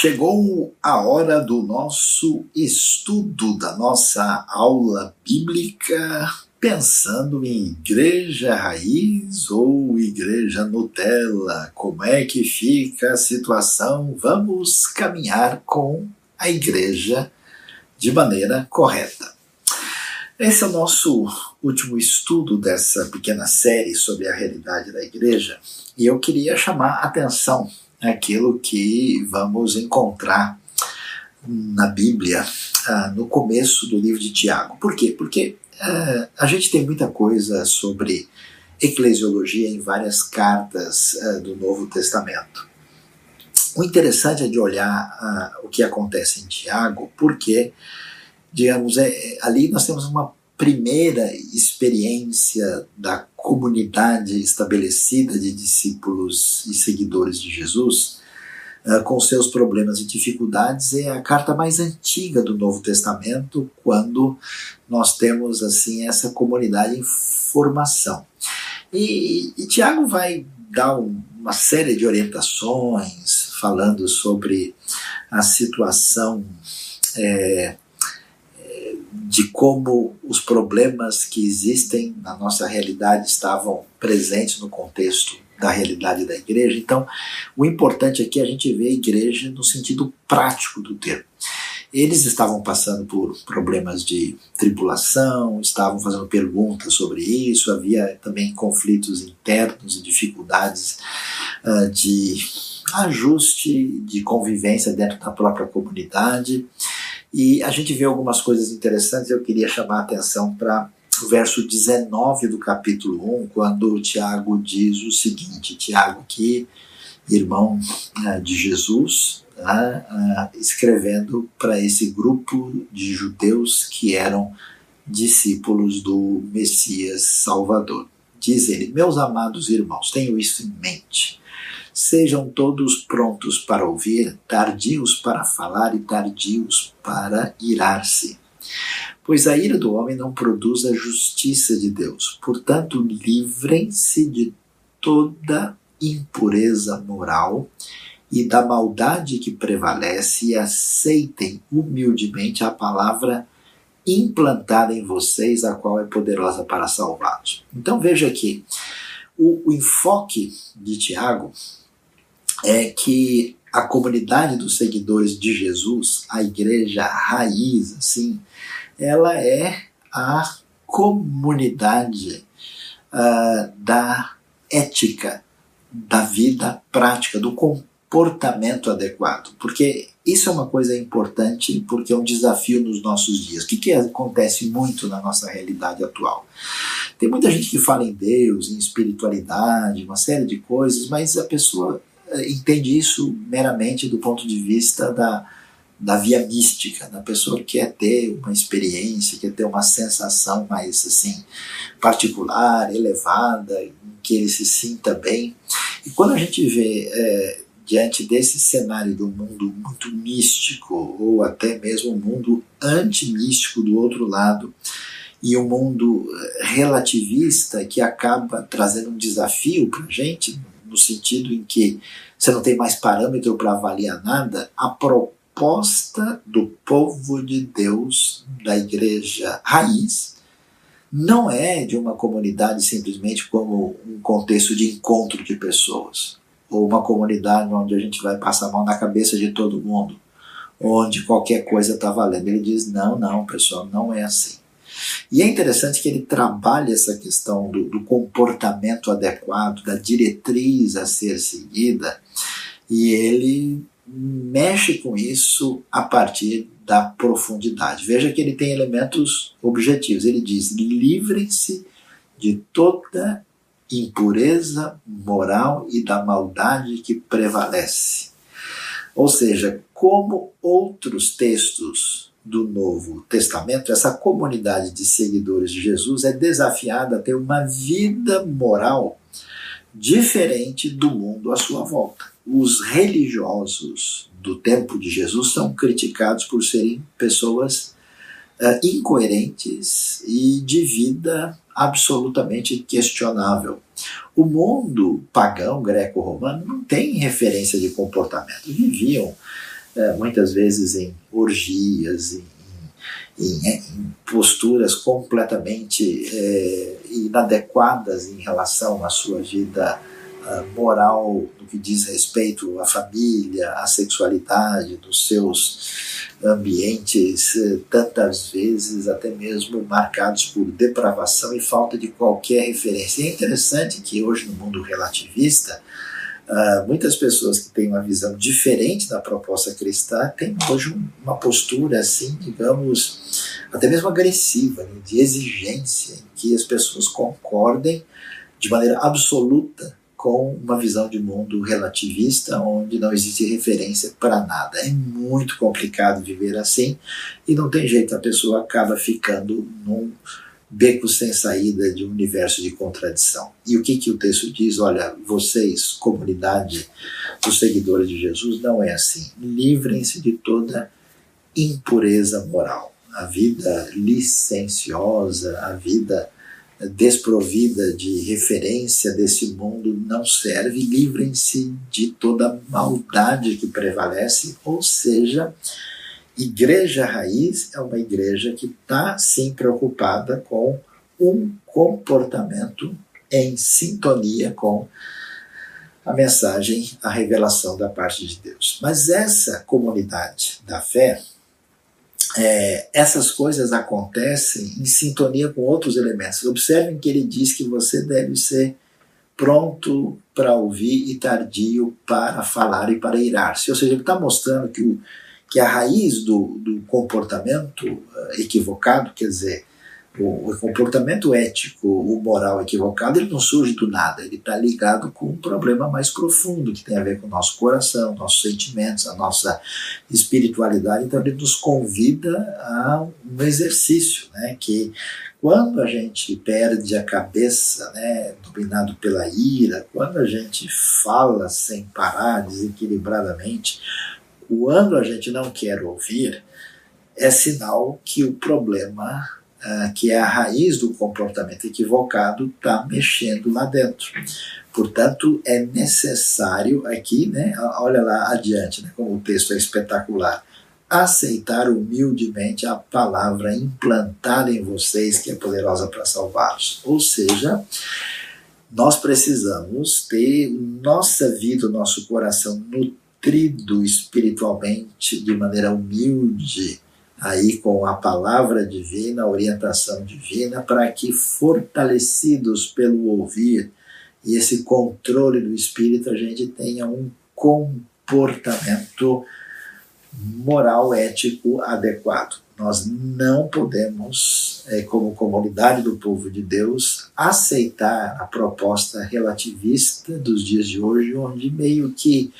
Chegou a hora do nosso estudo, da nossa aula bíblica, pensando em igreja raiz ou igreja Nutella. Como é que fica a situação? Vamos caminhar com a igreja de maneira correta. Esse é o nosso último estudo dessa pequena série sobre a realidade da igreja e eu queria chamar a atenção aquilo que vamos encontrar na Bíblia ah, no começo do livro de Tiago. Por quê? Porque ah, a gente tem muita coisa sobre eclesiologia em várias cartas ah, do Novo Testamento. O interessante é de olhar o que acontece em Tiago, porque, digamos, é, ali nós temos uma primeira experiência da comunidade estabelecida de discípulos e seguidores de Jesus, uh, com seus problemas e dificuldades, é a carta mais antiga do Novo Testamento, quando nós temos assim essa comunidade em formação. E, e Tiago vai dar um, uma série de orientações falando sobre a situação é, de como os problemas que existem na nossa realidade estavam presentes no contexto da realidade da igreja. Então, o importante aqui é a gente ver a igreja no sentido prático do termo. Eles estavam passando por problemas de tribulação, estavam fazendo perguntas sobre isso, havia também conflitos internos e dificuldades uh, de ajuste, de convivência dentro da própria comunidade. E a gente vê algumas coisas interessantes, eu queria chamar a atenção para o verso 19 do capítulo 1, quando Tiago diz o seguinte: Tiago, que irmão uh, de Jesus, uh, uh, escrevendo para esse grupo de judeus que eram discípulos do Messias Salvador. Diz ele: Meus amados irmãos, tenho isso em mente. Sejam todos prontos para ouvir, tardios para falar e tardios para irar-se. Pois a ira do homem não produz a justiça de Deus. Portanto, livrem-se de toda impureza moral e da maldade que prevalece e aceitem humildemente a palavra implantada em vocês, a qual é poderosa para salvá-los. Então veja aqui, o, o enfoque de Tiago é que a comunidade dos seguidores de Jesus, a igreja raiz, assim, ela é a comunidade uh, da ética, da vida prática, do comportamento adequado. Porque isso é uma coisa importante, porque é um desafio nos nossos dias. O que, que acontece muito na nossa realidade atual? Tem muita gente que fala em Deus, em espiritualidade, uma série de coisas, mas a pessoa entende isso meramente do ponto de vista da, da via mística, da pessoa que quer ter uma experiência, quer ter uma sensação mais assim particular, elevada, em que ele se sinta bem. E quando a gente vê é, diante desse cenário do mundo muito místico, ou até mesmo um mundo antimístico do outro lado, e um mundo relativista que acaba trazendo um desafio para a gente, no sentido em que você não tem mais parâmetro para avaliar nada, a proposta do povo de Deus, da igreja raiz, não é de uma comunidade simplesmente como um contexto de encontro de pessoas, ou uma comunidade onde a gente vai passar a mão na cabeça de todo mundo, onde qualquer coisa está valendo. Ele diz: não, não, pessoal, não é assim. E é interessante que ele trabalha essa questão do, do comportamento adequado, da diretriz a ser seguida, e ele mexe com isso a partir da profundidade. Veja que ele tem elementos objetivos. Ele diz: livrem-se de toda impureza moral e da maldade que prevalece. Ou seja, como outros textos do Novo Testamento, essa comunidade de seguidores de Jesus é desafiada a ter uma vida moral diferente do mundo à sua volta. Os religiosos do tempo de Jesus são criticados por serem pessoas uh, incoerentes e de vida absolutamente questionável. O mundo pagão greco-romano não tem referência de comportamento. Viviam é, muitas vezes em orgias, em, em, em posturas completamente é, inadequadas em relação à sua vida moral no que diz respeito à família, à sexualidade, dos seus ambientes, eh, tantas vezes até mesmo marcados por depravação e falta de qualquer referência. E é interessante que hoje, no mundo relativista, Uh, muitas pessoas que têm uma visão diferente da proposta cristã têm hoje uma postura assim, digamos, até mesmo agressiva, né, de exigência, em que as pessoas concordem de maneira absoluta com uma visão de mundo relativista, onde não existe referência para nada. É muito complicado viver assim e não tem jeito, a pessoa acaba ficando num beco sem saída de um universo de contradição. E o que, que o texto diz? Olha, vocês, comunidade dos seguidores de Jesus, não é assim. Livrem-se de toda impureza moral. A vida licenciosa, a vida desprovida de referência desse mundo não serve, livrem-se de toda maldade que prevalece, ou seja, igreja raiz é uma igreja que está sim preocupada com um comportamento em sintonia com a mensagem, a revelação da parte de Deus. Mas essa comunidade da fé, é, essas coisas acontecem em sintonia com outros elementos. Observem que ele diz que você deve ser pronto para ouvir e tardio para falar e para irar-se. Ou seja, ele está mostrando que, o, que a raiz do, do comportamento uh, equivocado, quer dizer, o, o, comportamento ético, o moral equivocado, ele não surge do nada, ele está ligado com um problema mais profundo que tem a ver com o nosso coração, nossos sentimentos, a nossa espiritualidade. Então, ele nos convida a um exercício, né, que quando a gente perde a cabeça, né, dominado pela ira, quando a gente fala sem parar, desequilibradamente, quando a gente não quer ouvir, é sinal que o problema uh, que é a raiz do comportamento equivocado, está mexendo lá dentro. Portanto, é necessário aqui, né, olha lá adiante, né, como o texto é espetacular, aceitar humildemente a palavra implantada em vocês, que é poderosa para salvá-los. Ou seja, nós precisamos ter nossa vida, nosso coração nutrido espiritualmente de maneira humilde, aí com a palavra divina, a orientação divina, para que, fortalecidos pelo ouvir e esse controle do espírito, a gente tenha um comportamento moral, ético adequado. Nós não podemos, é, como comunidade do povo de Deus, aceitar a proposta relativista dos dias de hoje, onde meio que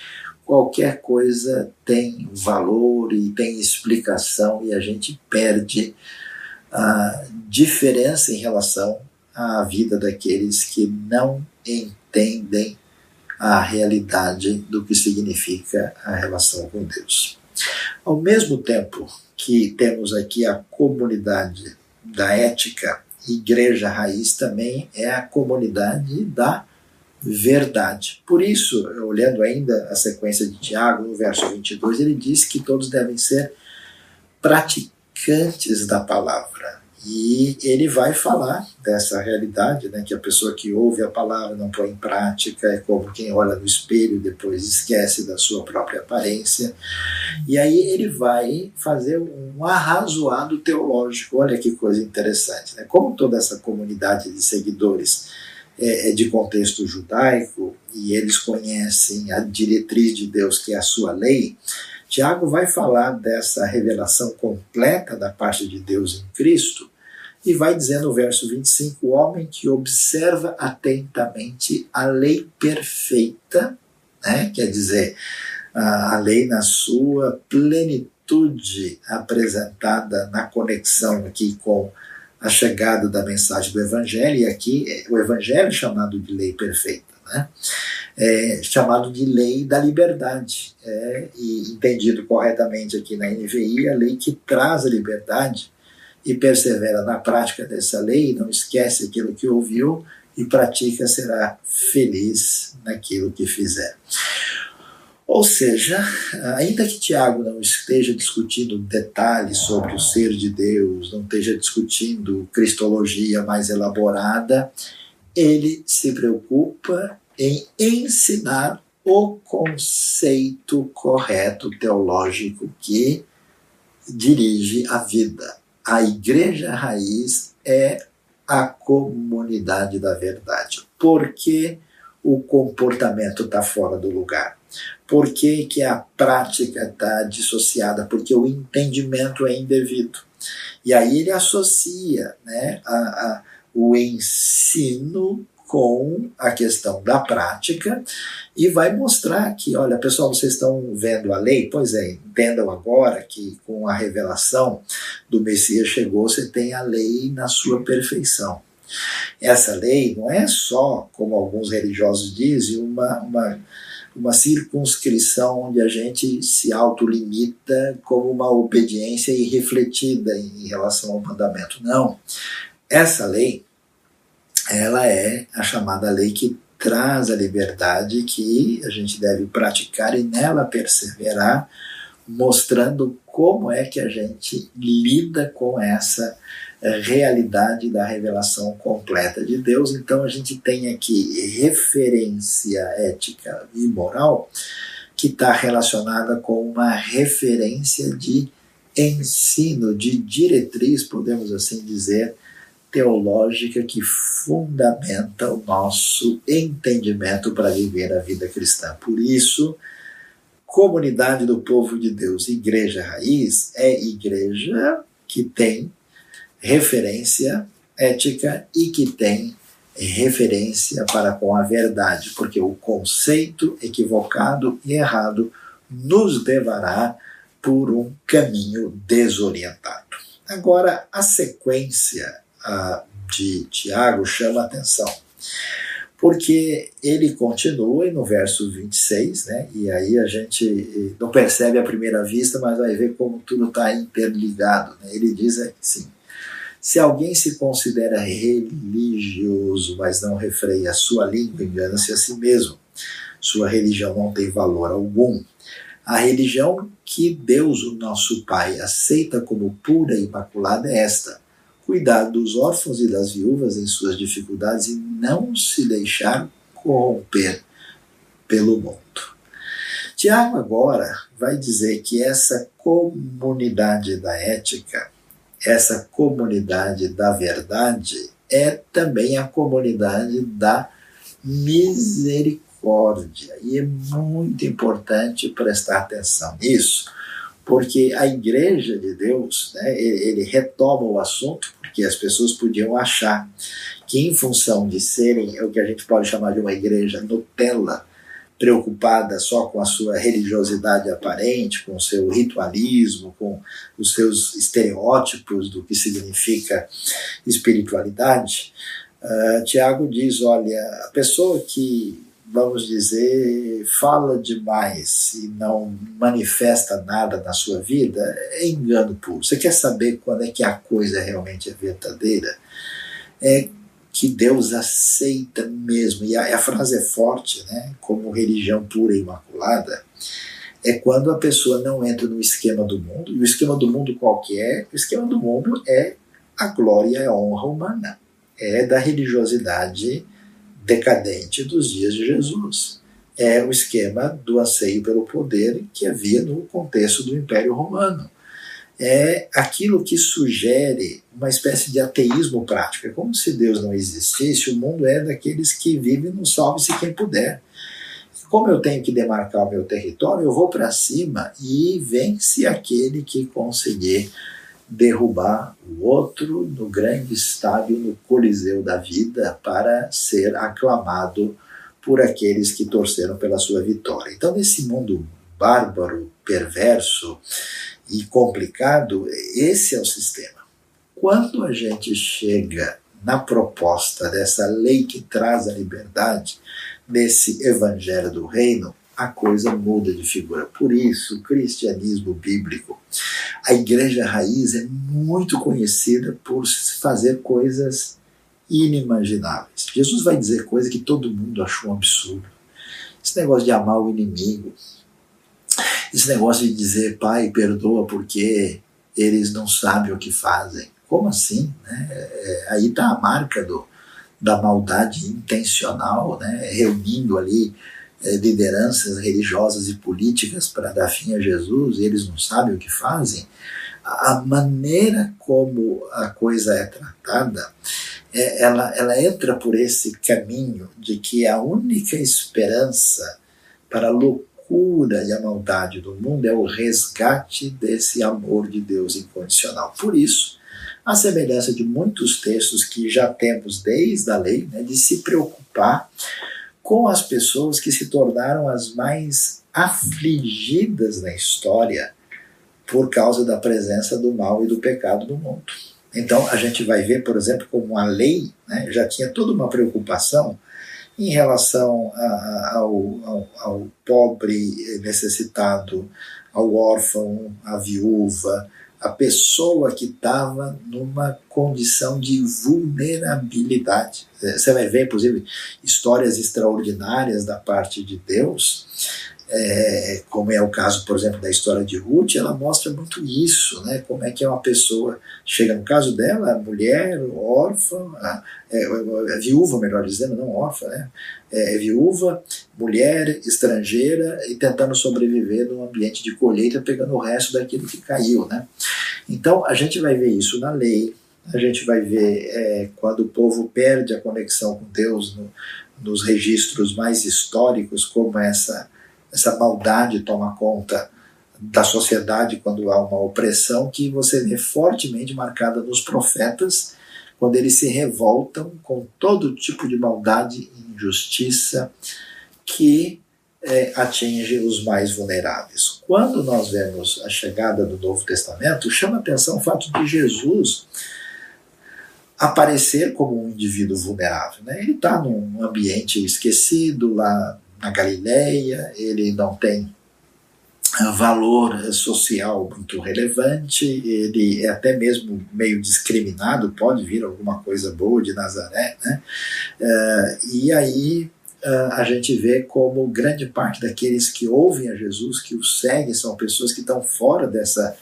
qualquer coisa tem valor e tem explicação e a gente perde a diferença em relação à vida daqueles que não entendem a realidade do que significa a relação com Deus. Ao mesmo tempo que temos aqui a comunidade da ética, Igreja Raiz também é a comunidade da verdade. Por isso, olhando ainda a sequência de Tiago, no verso 22, ele diz que todos devem ser praticantes da palavra. E ele vai falar dessa realidade, né, que a pessoa que ouve a palavra não põe em prática, é como quem olha no espelho e depois esquece da sua própria aparência. E aí ele vai fazer um arrazoado teológico. Olha que coisa interessante. Né? Como toda essa comunidade de seguidores é, é, de contexto judaico e eles conhecem a diretriz de Deus, que é a sua lei, Tiago vai falar dessa revelação completa da parte de Deus em Cristo e vai dizer no verso 25: o homem que observa atentamente a lei perfeita, né, quer dizer, a lei na sua plenitude apresentada na conexão aqui com a chegada da mensagem do Evangelho, e aqui é o Evangelho chamado de lei perfeita, né? É, chamado de lei da liberdade, é, e entendido corretamente aqui na NVI, a lei que traz a liberdade e persevera na prática dessa lei, não esquece aquilo que ouviu e pratica, será feliz naquilo que fizer. Ou seja, ainda que Tiago não esteja discutindo detalhes sobre o ser de Deus, não esteja discutindo cristologia mais elaborada, ele se preocupa em ensinar o conceito correto teológico que dirige a vida. A igreja raiz é a comunidade da verdade. Por que o comportamento está fora do lugar? Por que, que a prática está dissociada? Porque o entendimento é indevido. E aí ele associa né, a, a, o ensino com a questão da prática e vai mostrar que, olha, pessoal, vocês estão vendo a lei? Pois é, entendam agora que com a revelação do Messias chegou, você tem a lei na sua perfeição. Essa lei não é só, como alguns religiosos dizem, uma, uma uma circunscrição onde a gente se autolimita como uma obediência irrefletida em relação ao mandamento. Não. Essa lei, ela é a chamada lei que traz a liberdade que a gente deve praticar e nela perseverar, mostrando como é que a gente lida com essa realidade da revelação completa de Deus. Então a gente tem aqui referência ética e moral que está relacionada com uma referência de ensino, de diretriz, podemos assim dizer, teológica que fundamenta o nosso entendimento para viver a vida cristã. Por isso, comunidade do povo de Deus, igreja raiz, é igreja que tem referência ética e que tem referência para com a verdade, porque o conceito equivocado e errado nos levará por um caminho desorientado. Agora, a sequência uh, de Tiago chama atenção, porque ele continua no verso 26, né, e aí a gente não percebe à primeira vista, mas vai ver como tudo está interligado. Né? Ele diz assim: se alguém se considera religioso, mas não refreia a sua língua, engana-se a si mesmo. Sua religião não tem valor algum. A religião que Deus, o nosso Pai, aceita como pura e imaculada é esta: cuidar dos órfãos e das viúvas em suas dificuldades e não se deixar corromper pelo mundo. Tiago agora vai dizer que essa comunidade da ética essa comunidade da verdade é também a comunidade da misericórdia. E é muito importante prestar atenção nisso, porque a igreja de Deus, né, ele, retoma o assunto, porque as pessoas podiam achar que, em função de serem o que a gente pode chamar de uma igreja Nutella, preocupada só com a sua religiosidade aparente, com o seu ritualismo, com os seus estereótipos do que significa espiritualidade, uh, Tiago diz: olha, a pessoa que, vamos dizer, fala demais e não manifesta nada na sua vida é engano puro. Você quer saber quando é que a coisa realmente é verdadeira? É que Deus aceita mesmo, e a, a, frase é forte, né, como religião pura e imaculada, é quando a pessoa não entra no esquema do mundo, e o esquema do mundo qual que é? O esquema do mundo é a glória e a honra humana, é da religiosidade decadente dos dias de Jesus. É o esquema do anseio pelo poder que havia no contexto do Império Romano é aquilo que sugere uma espécie de ateísmo prático. É como se Deus não existisse, o mundo é daqueles que vivem no salve-se quem puder. Como eu tenho que demarcar o meu território, eu vou para cima e vence aquele que conseguir derrubar o outro no grande estádio, no coliseu da vida, para ser aclamado por aqueles que torceram pela sua vitória. Então, nesse mundo bárbaro, perverso, e complicado, esse é o sistema. Quando a gente chega na proposta dessa lei que traz a liberdade, nesse evangelho do reino, a coisa muda de figura. Por isso, o cristianismo bíblico, a igreja raiz é muito conhecida por fazer coisas inimagináveis. Jesus vai dizer coisas que todo mundo achou um absurdo. Esse negócio de amar o inimigo, Esse negócio de dizer, pai, perdoa porque eles não sabem o que fazem. Como assim? Né? É, aí está a marca do, da maldade intencional, né? reunindo ali é, lideranças religiosas e políticas para dar fim a Jesus, e eles não sabem o que fazem. A maneira como a coisa é tratada, é, ela, ela entra por esse caminho de que a única esperança para a loucura e a maldade do mundo é o resgate desse amor de Deus incondicional. Por isso, a semelhança de muitos textos que já temos desde a lei, né, de se preocupar com as pessoas que se tornaram as mais afligidas na história por causa da presença do mal e do pecado no mundo. Então, a gente vai ver, por exemplo, como a lei né, já tinha toda uma preocupação em relação a, ao, ao, ao pobre necessitado, ao órfão, à viúva, a pessoa que estava numa condição de vulnerabilidade. Você vai ver, inclusive, histórias extraordinárias da parte de Deus, é, como é o caso, por exemplo, da história de Ruth, ela mostra muito isso, né? como é que é uma pessoa, chega no caso dela, mulher, órfã, é, é, viúva, melhor dizendo, não órfã, né? é, viúva, mulher, estrangeira e tentando sobreviver num ambiente de colheita, pegando o resto daquilo que caiu. Né? Então, a gente vai ver isso na lei, a gente vai ver é, quando o povo perde a conexão com Deus no, nos registros mais históricos, como essa essa maldade toma conta da sociedade quando há uma opressão que você vê fortemente marcada nos profetas quando eles se revoltam com todo tipo de maldade e injustiça que é, atinge os mais vulneráveis. Quando nós vemos a chegada do Novo Testamento, chama atenção o fato de Jesus aparecer como um indivíduo vulnerável. Né? Ele está num ambiente esquecido lá na Galileia, ele não tem valor social muito relevante, ele é até mesmo meio discriminado, pode vir alguma coisa boa de Nazaré, né? Uh, e aí uh, a gente vê como grande parte daqueles que ouvem a Jesus, que o seguem, são pessoas que estão fora dessa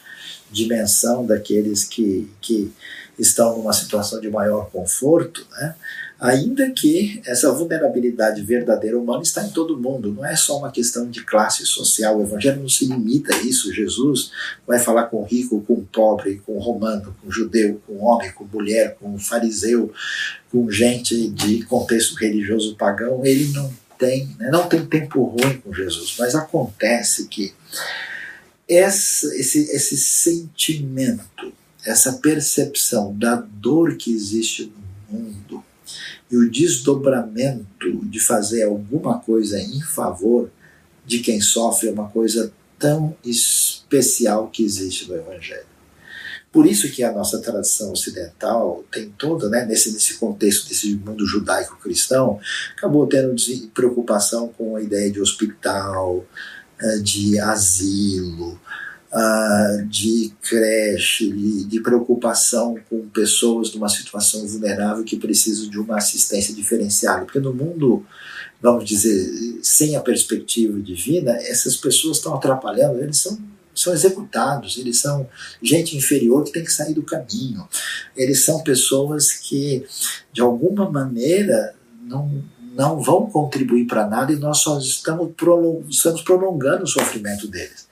dimensão daqueles que, que estão numa situação de maior conforto, né? Ainda que essa vulnerabilidade verdadeira humana está em todo mundo, não é só uma questão de classe social, o evangelho não se limita a isso, Jesus vai falar com o rico, com o pobre, com o romano, com o judeu, com o homem, com a mulher, com o fariseu, com gente de contexto religioso pagão, ele não tem, né, não tem tempo ruim com Jesus, mas acontece que essa, esse, esse sentimento, essa percepção da dor que existe no mundo, e o desdobramento de fazer alguma coisa em favor de quem sofre é uma coisa tão especial que existe no Evangelho. Por isso que a nossa tradição ocidental tem toda, né, nesse, nesse contexto desse mundo judaico-cristão, acabou tendo preocupação com a ideia de hospital, eh, de asilo, uh, de creche, de, de, preocupação com pessoas numa situação vulnerável que precisam de uma assistência diferenciada. Porque no mundo, vamos dizer, sem a perspectiva divina, essas pessoas estão atrapalhando, eles são são executados, eles são gente inferior que tem que sair do caminho. Eles são pessoas que, de alguma maneira, não, não vão contribuir para nada e nós só estamos, estamos prolongando o sofrimento deles.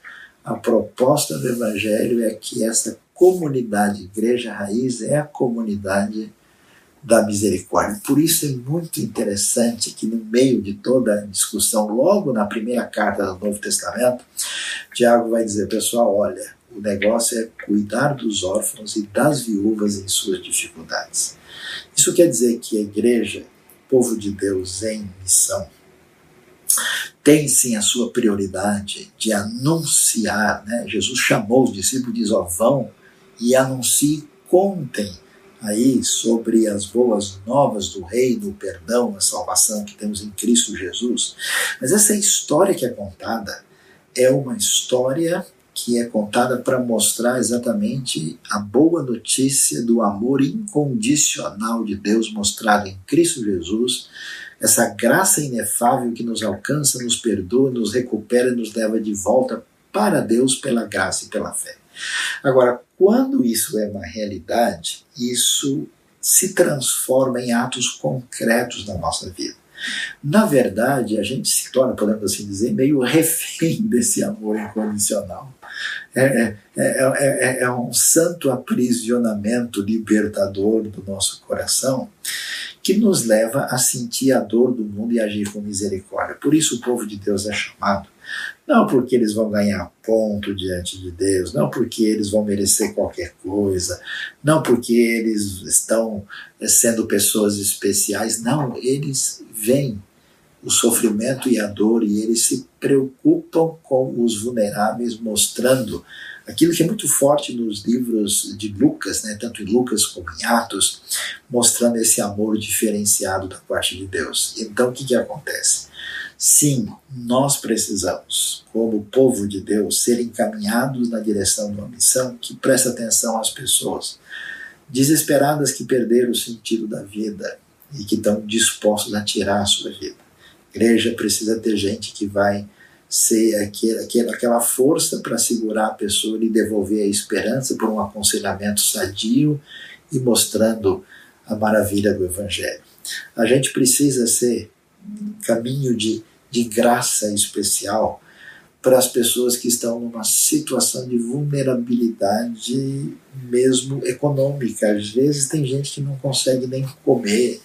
A proposta do Evangelho é que essa comunidade, Igreja Raiz, é a comunidade da misericórdia. Por isso é muito interessante que, no meio de toda a discussão, logo na primeira carta do Novo Testamento, Tiago vai dizer: pessoal, olha, o negócio é cuidar dos órfãos e das viúvas em suas dificuldades. Isso quer dizer que a igreja, povo de Deus em missão, tem sim a sua prioridade de anunciar. Né? Jesus chamou os discípulos e diz: ó, vão e anuncie, contem aí sobre as boas novas do reino, o perdão, a salvação que temos em Cristo Jesus. Mas essa história que é contada é uma história que é contada para mostrar exatamente a boa notícia do amor incondicional de Deus mostrado em Cristo Jesus essa graça inefável que nos alcança, nos perdoa, nos recupera e nos leva de volta para Deus pela graça e pela fé. Agora, quando isso é uma realidade, isso se transforma em atos concretos na nossa vida. Na verdade, a gente se torna, podemos assim dizer, meio refém desse amor incondicional. É, é, é, é, um santo aprisionamento libertador do nosso coração que nos leva a sentir a dor do mundo e agir com misericórdia. Por isso o povo de Deus é chamado não porque eles vão ganhar ponto diante de Deus, não porque eles vão merecer qualquer coisa, não porque eles estão sendo pessoas especiais, não, eles veem o sofrimento e a dor e eles se preocupam com os vulneráveis, mostrando aquilo que é muito forte nos livros de Lucas, né, tanto em Lucas como em Atos, mostrando esse amor diferenciado da parte de Deus. Então o que, que acontece? Sim, nós precisamos, como povo de Deus, ser encaminhados na direção de uma missão que presta atenção às pessoas desesperadas que perderam o sentido da vida e que estão dispostos a tirar a sua vida. A igreja precisa ter gente que vai ser aquele, aquela força para segurar a pessoa e devolver a esperança por um aconselhamento sadio e mostrando a maravilha do Evangelho. A gente precisa ser caminho de, de graça especial para as pessoas que estão numa situação de vulnerabilidade mesmo econômica. Às vezes tem gente que não consegue nem comer,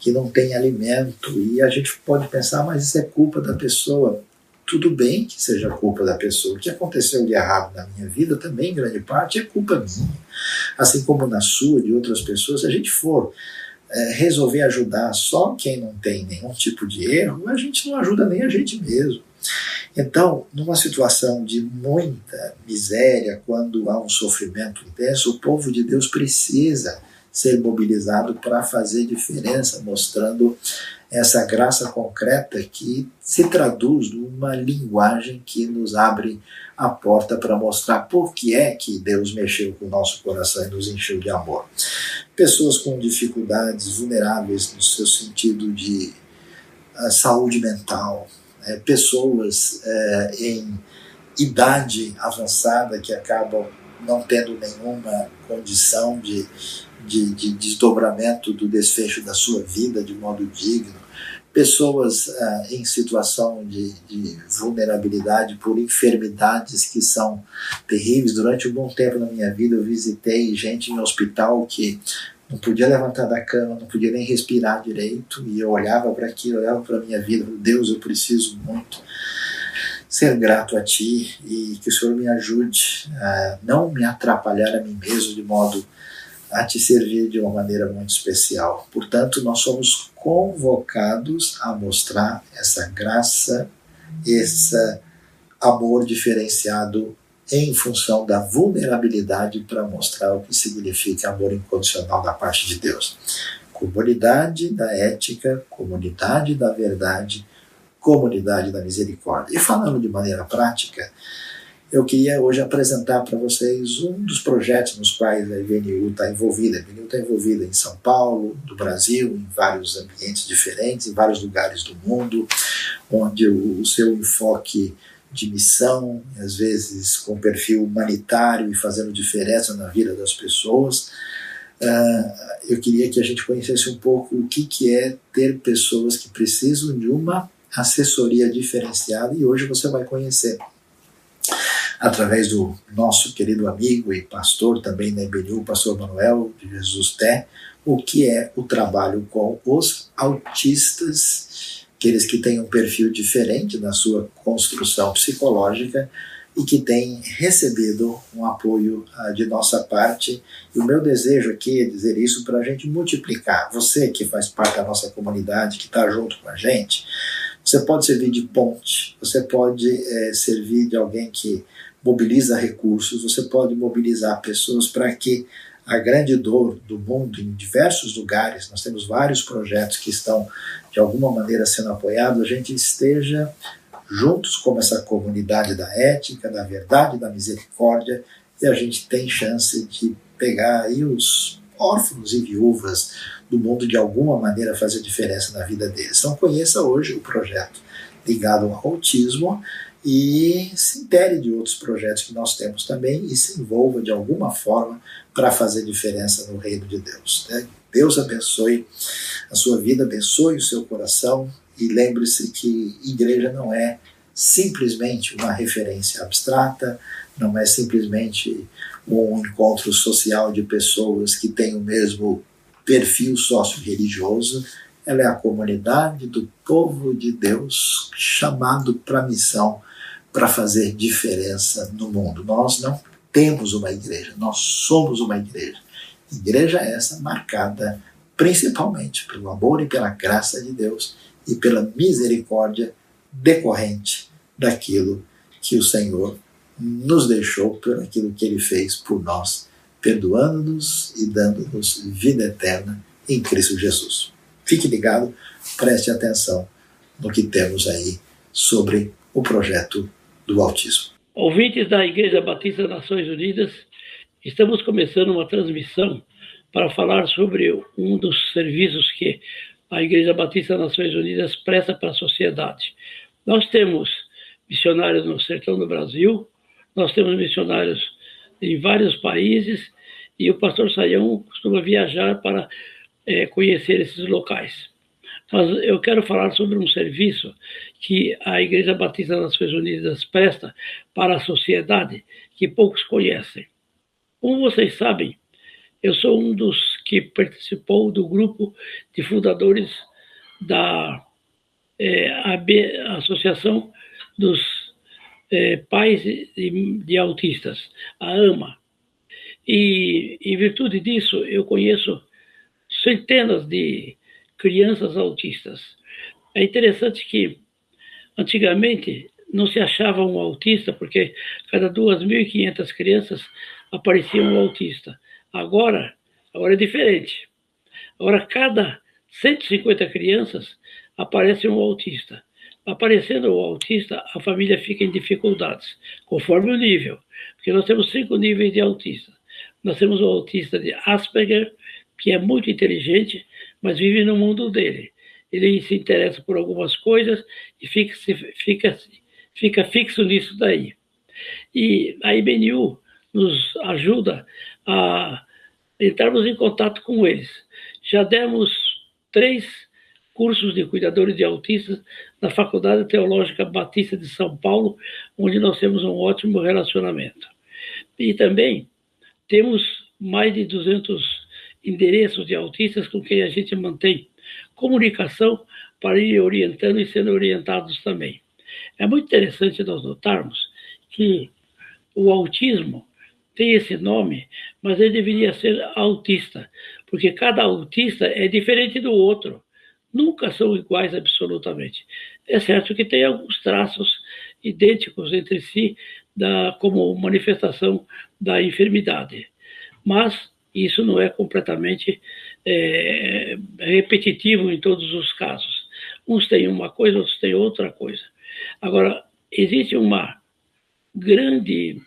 que não tem alimento, e a gente pode pensar, mas isso é culpa da pessoa. Tudo bem que seja culpa da pessoa. O que aconteceu de errado na minha vida também, grande parte, é culpa minha. Assim como na sua, de outras pessoas, se a gente for é, resolver ajudar só quem não tem nenhum tipo de erro, a gente não ajuda nem a gente mesmo. Então, numa situação de muita miséria, quando há um sofrimento intenso, o povo de Deus precisa ser mobilizado para fazer diferença, mostrando essa graça concreta que se traduz numa linguagem que nos abre a porta para mostrar por que é que Deus mexeu com o nosso coração e nos encheu de amor. Pessoas com dificuldades, vulneráveis no seu sentido de uh, saúde mental, é, pessoas é, em idade avançada que acabam não tendo nenhuma condição de, de, de desdobramento do desfecho da sua vida de modo digno, pessoas ah, em situação de, de, vulnerabilidade por enfermidades que são terríveis. Durante um bom tempo na minha vida, eu visitei gente em hospital que não podia levantar da cama, não podia nem respirar direito, e eu olhava para aquilo, olhava para a minha vida, Deus, eu preciso muito ser grato a Ti e que o Senhor me ajude a não me atrapalhar a mim mesmo de modo a Te servir de uma maneira muito especial. Portanto, nós somos convocados a mostrar essa graça, esse amor diferenciado em função da vulnerabilidade para mostrar o que significa amor incondicional da parte de Deus. Comunidade da ética, comunidade da verdade, comunidade da misericórdia. E falando de maneira prática, eu queria hoje apresentar para vocês um dos projetos nos quais a IVNU está envolvida. A IVNU está envolvida em São Paulo, no Brasil, em vários ambientes diferentes, em vários lugares do mundo, onde o seu enfoque de missão, às vezes com perfil humanitário e fazendo diferença na vida das pessoas. Uh, eu queria que a gente conhecesse um pouco o que, que é ter pessoas que precisam de uma assessoria diferenciada e hoje você vai conhecer através do nosso querido amigo e pastor também na IBNU, pastor Manuel de Jesus Té, o que é o trabalho com os autistas aqueles que têm um perfil diferente na sua construção psicológica e que têm recebido um apoio uh, de nossa parte. E o meu desejo aqui é dizer isso para a gente multiplicar. Você que faz parte da nossa comunidade, que está junto com a gente, você pode servir de ponte, você pode é, servir de alguém que mobiliza recursos, você pode mobilizar pessoas para que a grande dor do mundo em diversos lugares, nós temos vários projetos que estão de alguma maneira sendo apoiados, a gente esteja juntos como essa comunidade da ética, da verdade, da misericórdia, e a gente tem chance de pegar aí os órfãos e viúvas do mundo de alguma maneira fazer diferença na vida deles. Então conheça hoje o projeto ligado ao autismo e se intere de outros projetos que nós temos também e se envolva de alguma forma para fazer diferença no reino de Deus. Né? Deus abençoe a sua vida, abençoe o seu coração e lembre-se que igreja não é simplesmente uma referência abstrata, não é simplesmente um encontro social de pessoas que têm o mesmo perfil sócio-religioso, ela é a comunidade do povo de Deus chamado para a missão para fazer diferença no mundo. Nós não temos uma igreja, nós somos uma igreja. Igreja essa marcada principalmente pelo amor e pela graça de Deus e pela misericórdia decorrente daquilo que o Senhor nos deixou, por aquilo que ele fez por nós, perdoando-nos e dando-nos vida eterna em Cristo Jesus. Fique ligado, preste atenção no que temos aí sobre o projeto do autismo. Ouvintes da Igreja Batista Nações Unidas, estamos começando uma transmissão para falar sobre um dos serviços que a Igreja Batista Nações Unidas presta para a sociedade. Nós temos missionários no sertão do Brasil, nós temos missionários em vários países e o pastor Saião costuma viajar para é, conhecer esses locais. Mas eu quero falar sobre um serviço que a Igreja Batista das Nações Unidas presta para a sociedade que poucos conhecem. Como vocês sabem, eu sou um dos que participou do grupo de fundadores da é, AB, Associação dos é, Pais de, de Autistas, a AMA. E, em virtude disso, eu conheço centenas de crianças autistas. É interessante que antigamente não se achava um autista, porque cada 2.500 crianças aparecia um autista. Agora, agora é diferente. Agora, cada 150 crianças aparece um autista. Aparecendo o autista, a família fica em dificuldades, conforme o nível, porque nós temos cinco níveis de autista. Nós temos o autista de Asperger, que é muito inteligente, mas vive no mundo dele. Ele se interessa por algumas coisas e fica, fica, fica fixo nisso daí. E a IBNU nos ajuda a entrarmos em contato com eles. Já demos três cursos de cuidadores de autistas na Faculdade Teológica Batista de São Paulo, onde nós temos um ótimo relacionamento. E também temos mais de 200 endereços de autistas com quem a gente mantém comunicação para ir orientando e sendo orientados também. É muito interessante nós notarmos que o autismo tem esse nome, mas ele deveria ser autista, porque cada autista é diferente do outro. Nunca são iguais absolutamente. É certo que tem alguns traços idênticos entre si da, como manifestação da enfermidade, mas isso não é completamente é, repetitivo em todos os casos. Uns têm uma coisa, outros têm outra coisa. Agora, existe uma grande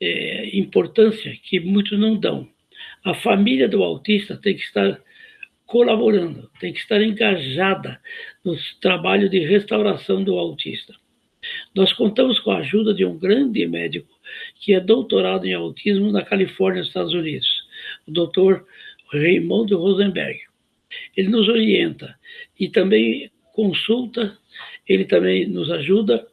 é, importância que muitos não dão. A família do autista tem que estar colaborando, tem que estar engajada no trabalho de restauração do autista. Nós contamos com a ajuda de um grande médico que é doutorado em autismo na Califórnia, Estados Unidos doutor Raimundo Rosenberg. Ele nos orienta e também consulta, ele também nos ajuda,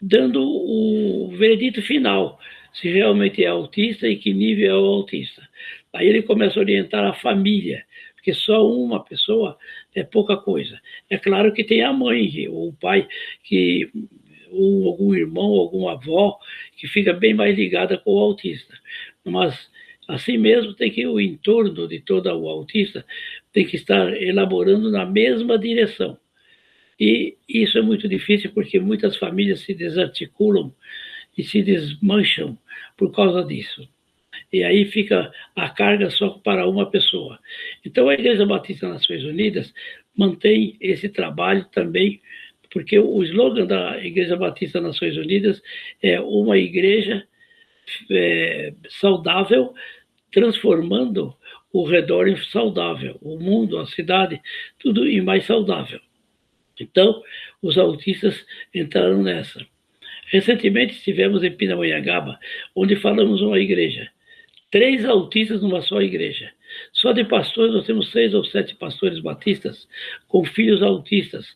dando o veredito final, se realmente é autista e que nível é o autista. Aí ele começa a orientar a família, porque só uma pessoa é pouca coisa. É claro que tem a mãe ou o pai que ou algum irmão, alguma avó que fica bem mais ligada com o autista. Mas Assim mesmo, tem que o entorno de todo o autista tem que estar elaborando na mesma direção. E isso é muito difícil porque muitas famílias se desarticulam e se desmancham por causa disso. E aí fica a carga só para uma pessoa. Então a Igreja Batista Nações Unidas mantém esse trabalho também, porque o slogan da Igreja Batista Nações Unidas é uma igreja é, saudável, transformando o redor em saudável, o mundo, a cidade, tudo em mais saudável. Então, os autistas entraram nessa. Recentemente estivemos em Pindamonhangaba, onde falamos uma igreja. Três autistas numa só igreja. Só de pastores nós temos seis ou sete pastores batistas com filhos autistas.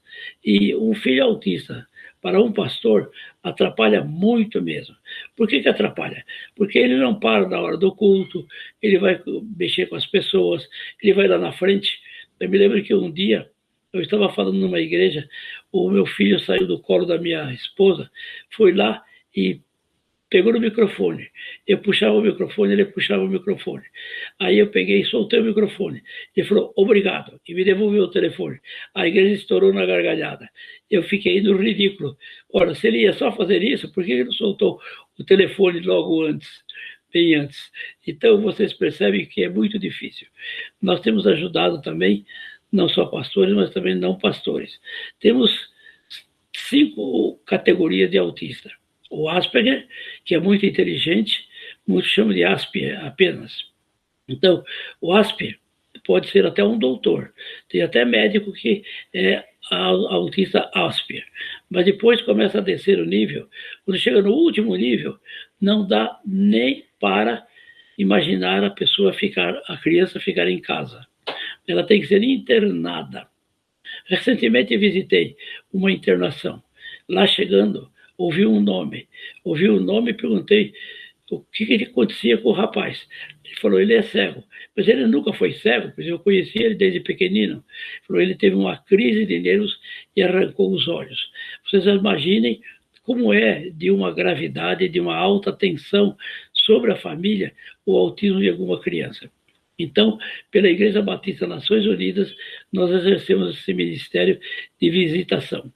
E um filho autista para um pastor atrapalha muito mesmo. Por que, que atrapalha? Porque ele não para na hora do culto, ele vai mexer com as pessoas, ele vai lá na frente. Eu me lembro que um dia eu estava falando numa igreja, o meu filho saiu do colo da minha esposa, foi lá e pegou no microfone. Eu puxava o microfone, ele puxava o microfone. Aí eu peguei e soltei o microfone. Ele falou, obrigado, e me devolveu o telefone. A igreja estourou na gargalhada. Eu fiquei no ridículo. Ora, se ele ia só fazer isso, por que ele não soltou o telefone logo antes? Bem antes. Então, vocês percebem que é muito difícil. Nós temos ajudado também não só pastores, mas também não pastores. Temos cinco categorias de autista. O Asperger, que é muito inteligente, muitos chamam de Asper apenas. Então, o Asper pode ser até um doutor. Tem até médico que é autista Asper. Mas depois começa a descer o nível. Quando chega no último nível, não dá nem para imaginar a pessoa ficar, a criança ficar em casa ela tem que ser internada. Recentemente visitei uma internação. Lá chegando, ouvi um nome. Ouvi o um nome e perguntei o que, que acontecia com o rapaz. Ele falou, ele é cego. Mas ele nunca foi cego, pois eu conheci ele desde pequenino. Ele falou, ele teve uma crise de nervos e arrancou os olhos. Vocês imaginem como é de uma gravidade, de uma alta tensão sobre a família, o autismo de alguma criança. Então, pela Igreja Batista Nações Unidas, nós exercemos esse ministério de visitação.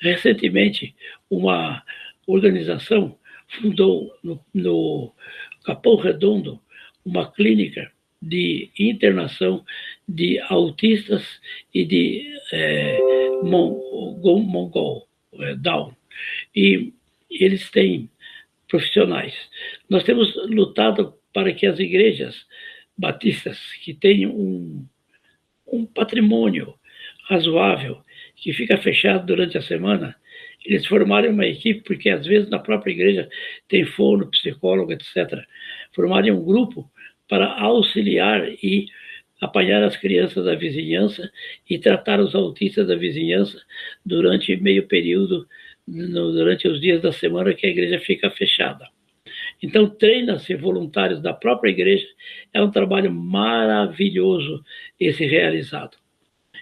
Recentemente, uma organização fundou no, no Capão Redondo uma clínica de internação de autistas e de é, mongol, é, Down. E eles têm profissionais. Nós temos lutado para que as igrejas batistas que têm um, um patrimônio razoável, que fica fechado durante a semana, eles formarem uma equipe, porque às vezes na própria igreja tem fono, psicólogo, etc. Formarem um grupo para auxiliar e apanhar as crianças da vizinhança e tratar os autistas da vizinhança durante meio período, no, durante os dias da semana que a igreja fica fechada. Então, treina-se voluntários da própria igreja, é um trabalho maravilhoso esse realizado.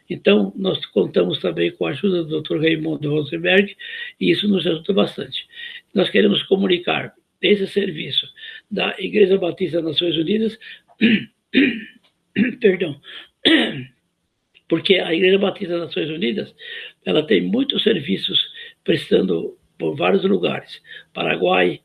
Então, nós contamos também com a ajuda do Dr. Raimundo Rosenberg, e isso nos ajuda bastante. Nós queremos comunicar esse serviço da Igreja Batista das Nações Unidas, perdão, porque a Igreja Batista das Nações Unidas, ela tem muitos serviços prestando por vários lugares, Paraguai,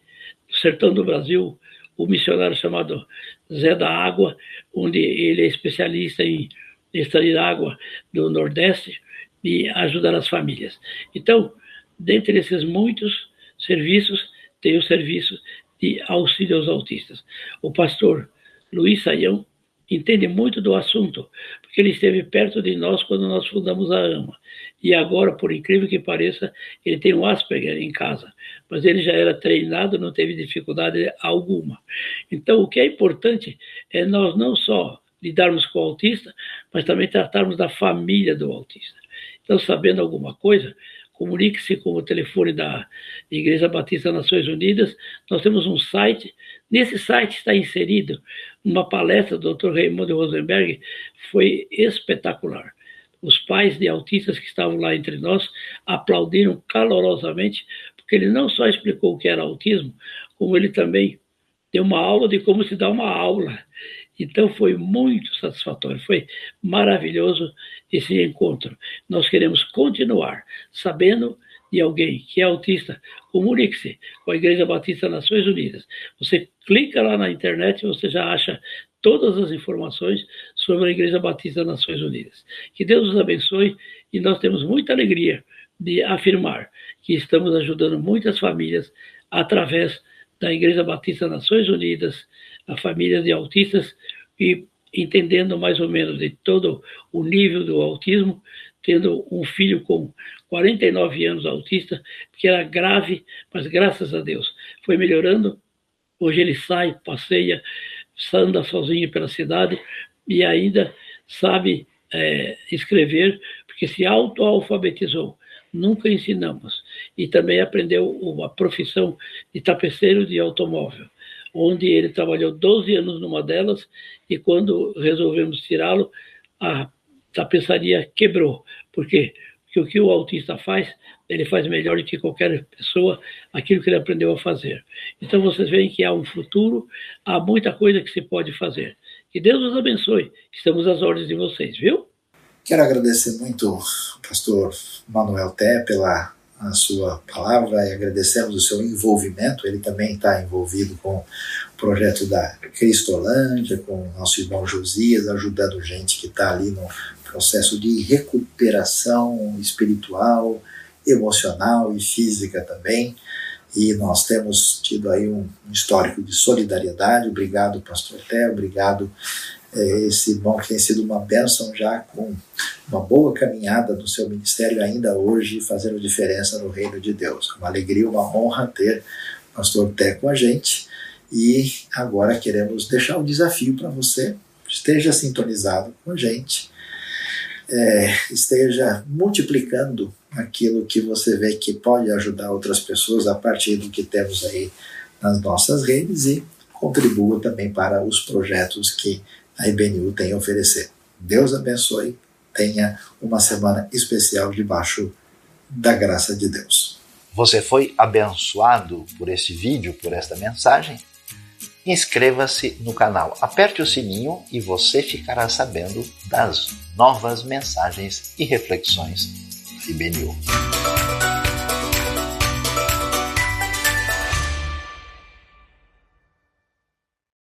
sertão do Brasil, um missionário chamado Zé da Água, onde ele é especialista em extrair água do Nordeste e ajudar as famílias. Então, dentre esses muitos serviços, tem o serviço de auxílio aos autistas. O pastor Luiz Saião entende muito do assunto, porque ele esteve perto de nós quando nós fundamos a AMA. E agora, por incrível que pareça, ele tem um Asperger em casa, mas ele já era treinado, não teve dificuldade alguma. Então, o que é importante é nós não só lidarmos com o autista, mas também tratarmos da família do autista. Então, sabendo alguma coisa, comunique-se com o telefone da Igreja Batista Nações Unidas. Nós temos um site. Nesse site está inserido uma palestra do Dr. Raimundo Rosenberg, foi espetacular. Os pais de autistas que estavam lá entre nós aplaudiram calorosamente, porque ele não só explicou o que era autismo, como ele também deu uma aula de como se dá uma aula. Então foi muito satisfatório, foi maravilhoso esse encontro. Nós queremos continuar sabendo de alguém que é autista, comunique-se com a Igreja Batista Nações Unidas. Você clica lá na internet e você já acha todas as informações sobre a Igreja Batista Nações Unidas. Que Deus nos abençoe e nós temos muita alegria de afirmar que estamos ajudando muitas famílias através da Igreja Batista Nações Unidas, a família de autistas e entendendo mais ou menos de todo o nível do autismo, tendo um filho com 49 anos autista, que era grave, mas graças a Deus foi melhorando. Hoje ele sai, passeia, anda sozinho pela cidade e ainda sabe é, escrever, porque se autoalfabetizou. Nunca ensinamos. E também aprendeu a profissão de tapeceiro de automóvel, onde ele trabalhou 12 anos numa delas e quando resolvemos tirá-lo, a tapeçaria quebrou. Por quê? Porque o que o autista faz, ele faz melhor do que qualquer pessoa aquilo que ele aprendeu a fazer. Então vocês veem que há um futuro, há muita coisa que se pode fazer. Que Deus os abençoe. Estamos às ordens de vocês, viu? Quero agradecer muito ao pastor Manuel Té pela a sua palavra e agradecemos o seu envolvimento. Ele também está envolvido com o projeto da Cristolândia, com o nosso irmão Josias, ajudando gente que está ali no processo de recuperação espiritual, emocional e física também. E nós temos tido aí um, histórico de solidariedade. Obrigado, pastor Té, obrigado esse irmão que tem sido uma bênção já com uma boa caminhada no seu ministério ainda hoje, fazendo diferença no reino de Deus. Uma alegria, uma honra ter o pastor Té com a gente. E agora queremos deixar um desafio para você. Esteja sintonizado com a gente é, esteja multiplicando aquilo que você vê que pode ajudar outras pessoas a partir do que temos aí nas nossas redes e contribua também para os projetos que a IBNU tem a oferecer. Deus abençoe, tenha uma semana especial debaixo da graça de Deus. Você foi abençoado por este vídeo, por esta mensagem? Inscreva-se no canal, aperte o sininho e você ficará sabendo das novas mensagens e reflexões da IBNU.